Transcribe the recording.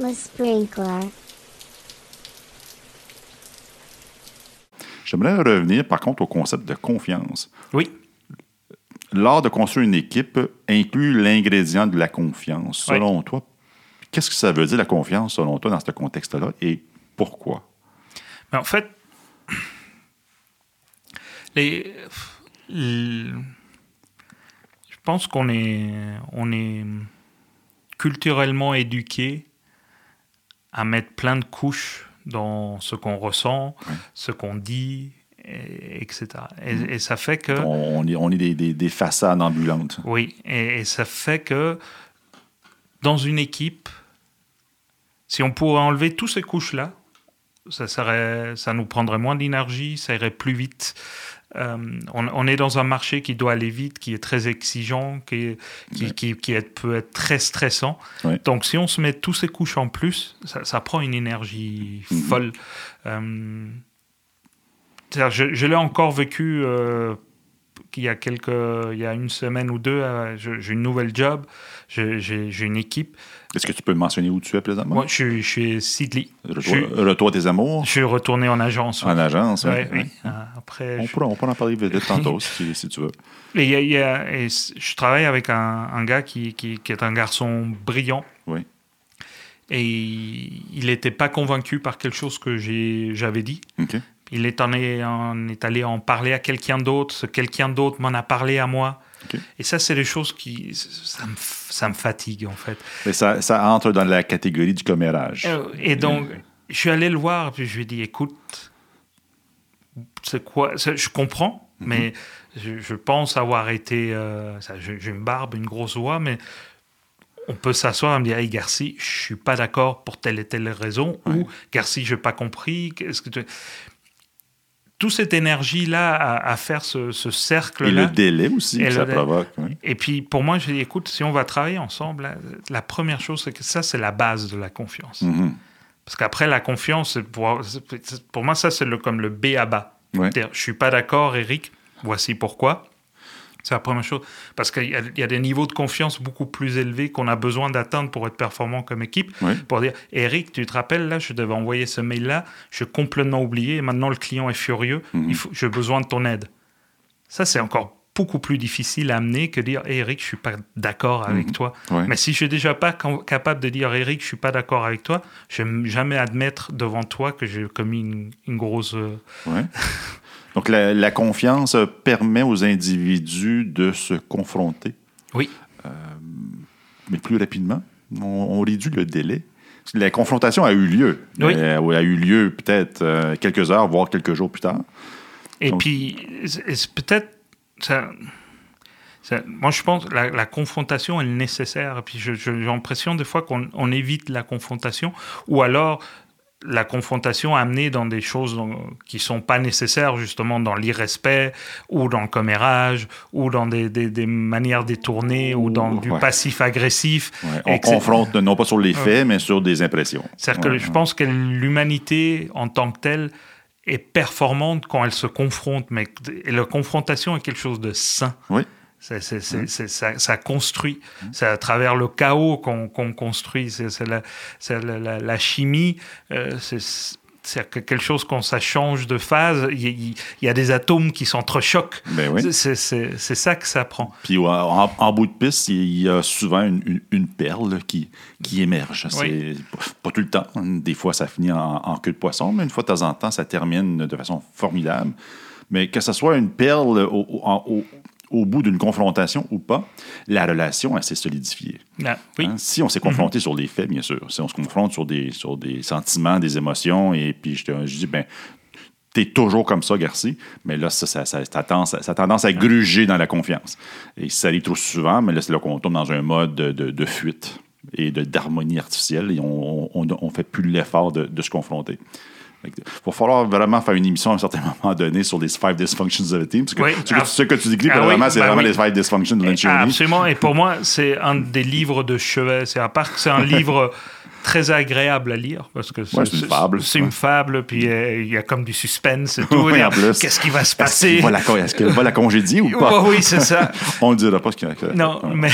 Le sprinkler. J'aimerais revenir par contre au concept de confiance. Oui. L'art de construire une équipe inclut l'ingrédient de la confiance. Oui. Selon toi, qu'est-ce que ça veut dire la confiance selon toi dans ce contexte-là et pourquoi? Mais en fait, les, je pense qu'on est, on est culturellement éduqué à mettre plein de couches dans ce qu'on ressent, ce qu'on dit, et- etc. Et, et ça fait que... On, est, on est des, des- des façades ambulantes. Oui, et, et ça fait que dans une équipe, si on pourrait enlever toutes ces couches-là, ça, serait, ça nous prendrait moins d'énergie, ça irait plus vite. Euh, on, on est dans un marché qui doit aller vite, qui est très exigeant, qui, est- qui, qui- qui est- peut être très stressant. Ouais. Donc, si on se met tous ces couches en plus, ça, ça prend une énergie Mhm. folle. Euh, je l'ai encore vécu euh, qu'il y a quelques, il y a une semaine ou deux. euh, j'ai une nouvelle job, j'ai une équipe. Est-ce que tu peux mentionner où tu es présentement? Moi, je, suis- je suis Sidley. Retour, retour à tes amours? je suis retourné en agence. En agence, oui. Euh, Après, On, je- pourra, on pourra en parler vite tantôt si, si tu veux. Et il y a- il y a- et c- je travaille avec un, un gars qui, qui- qui est un garçon brillant. Oui. Et il n'était pas convaincu par quelque chose que j'avais dit. OK. Il est, en, est, en- est allé en parler à quelqu'un d'autre. Ce quelqu'un d'autre m'en a parlé à moi. Et ça, c'est des choses qui. Ça me, ça me fatigue, en fait. Mais ça, ça entre dans la catégorie du commérage. Euh, Et donc, je suis allé le voir, puis je lui ai dit écoute, c'est quoi Je comprends, mais je, je pense avoir été. euh, J'ai une barbe, une grosse voix, mais on peut s'asseoir et me dire hey, Garci, je suis pas d'accord pour telle et telle raison, ou Garci, je n'ai pas compris. Qu'est-ce que tu. Toute cette énergie-là à, à faire ce, ce Et cercle-là. le délai aussi Et que le ça délai. provoque. oui. Et puis pour moi, je dis écoute, si on va travailler ensemble, la, la première chose, c'est que ça, c'est la base de la confiance. Mhm. Parce qu'après, la confiance, pour, moi, ça, c'est le, comme le B à bas. Ouais. Je suis pas d'accord, Eric, voici pourquoi. C'est la première chose. Parce qu'il y, a- il y a des niveaux de confiance beaucoup plus élevés qu'on a besoin d'atteindre pour être performant comme équipe. Oui. Pour dire, Eric, tu te rappelles, là, je devais envoyer ce mail-là, je suis complètement oublié, et maintenant le client est furieux, Mhm. faut, j'ai besoin de ton aide. Ça, c'est encore beaucoup plus difficile à amener que dire, Hey, Eric, je suis pas d'accord avec toi. Ouais. Mais si je suis déjà pas capable de dire, Eric, je suis pas d'accord avec toi, je vais jamais admettre devant toi que j'ai commis une, une grosse. euh, Ouais. Donc, la, la confiance euh, permet aux individus de se confronter, Oui. mais plus rapidement. On, on réduit le délai. La confrontation a eu lieu. Oui. Euh, a eu lieu peut-être euh, quelques heures, voire quelques jours plus tard. Et Donc- puis, c'est- peut-être. ça- ça- moi, je pense que la, la confrontation est nécessaire. Et puis, j'ai l'impression des fois qu'on on évite la confrontation, ou alors la confrontation amenée dans des choses qui sont pas nécessaires, justement dans l'irrespect, ou dans le commérage, ou dans des, des- des manières détournées, ou dans du Ouais. passif-agressif. Ouais. On confronte non pas sur les faits, mais sur des impressions. C'est-à-dire que je pense que l'humanité en tant que telle est performante quand elle se confronte, mais la confrontation est quelque chose de sain. Oui. C'est- c'est- c'est- c'est- ça, ça construit. C'est à travers le chaos qu'on qu'on construit. C'est la, c'est la, la- la chimie. euh, c'est c'est que quelque chose quand ça change de phase, il y, a des atomes qui s'entrechoquent. Ben oui. C'est- C'est c'est ça que ça prend. Puis en, en bout de piste, il y a souvent une, une- une perle qui, qui émerge. C'est pas tout le temps. Des fois, ça finit en, en queue de poisson, mais une fois de temps en temps, ça termine de façon formidable. Mais que ce soit une perle au, au- en- au- au bout d'une confrontation ou pas, la relation, elle s'est solidifiée. Ah, oui. Hein, Si on s'est confronté sur des faits, bien sûr, si on se confronte sur des, sur des sentiments, des émotions, et puis je, te, je dis, ben, t'es toujours comme ça, Garci, mais là, ça, ça, ça, tendance, ça tendance à gruger dans la confiance. Et ça arrive trop souvent, mais là, c'est là qu'on tombe dans un mode de, de- de fuite et de- d'harmonie artificielle, et on ne fait plus l'effort de, de se confronter. Il va falloir vraiment faire une émission à un certain moment donné sur les five dysfunctions of a team. Parce que Oui. ce, que, Ah. ce que tu décris, Ah oui, c'est ben vraiment oui. les five dysfunctions de. Ah, absolument. Et pour moi, c'est un des livres de chevet. C'est à part que c'est un livre très agréable à lire parce que Ouais, c'est une fable. C'est une fable, puis euh, il y a comme du suspense et tout. Oui. Qu'est-ce qui va se passer? est-ce qu'il va la congédier ou pas? Oui, c'est ça. On ne dira pas ce qu'il y a. Non, mais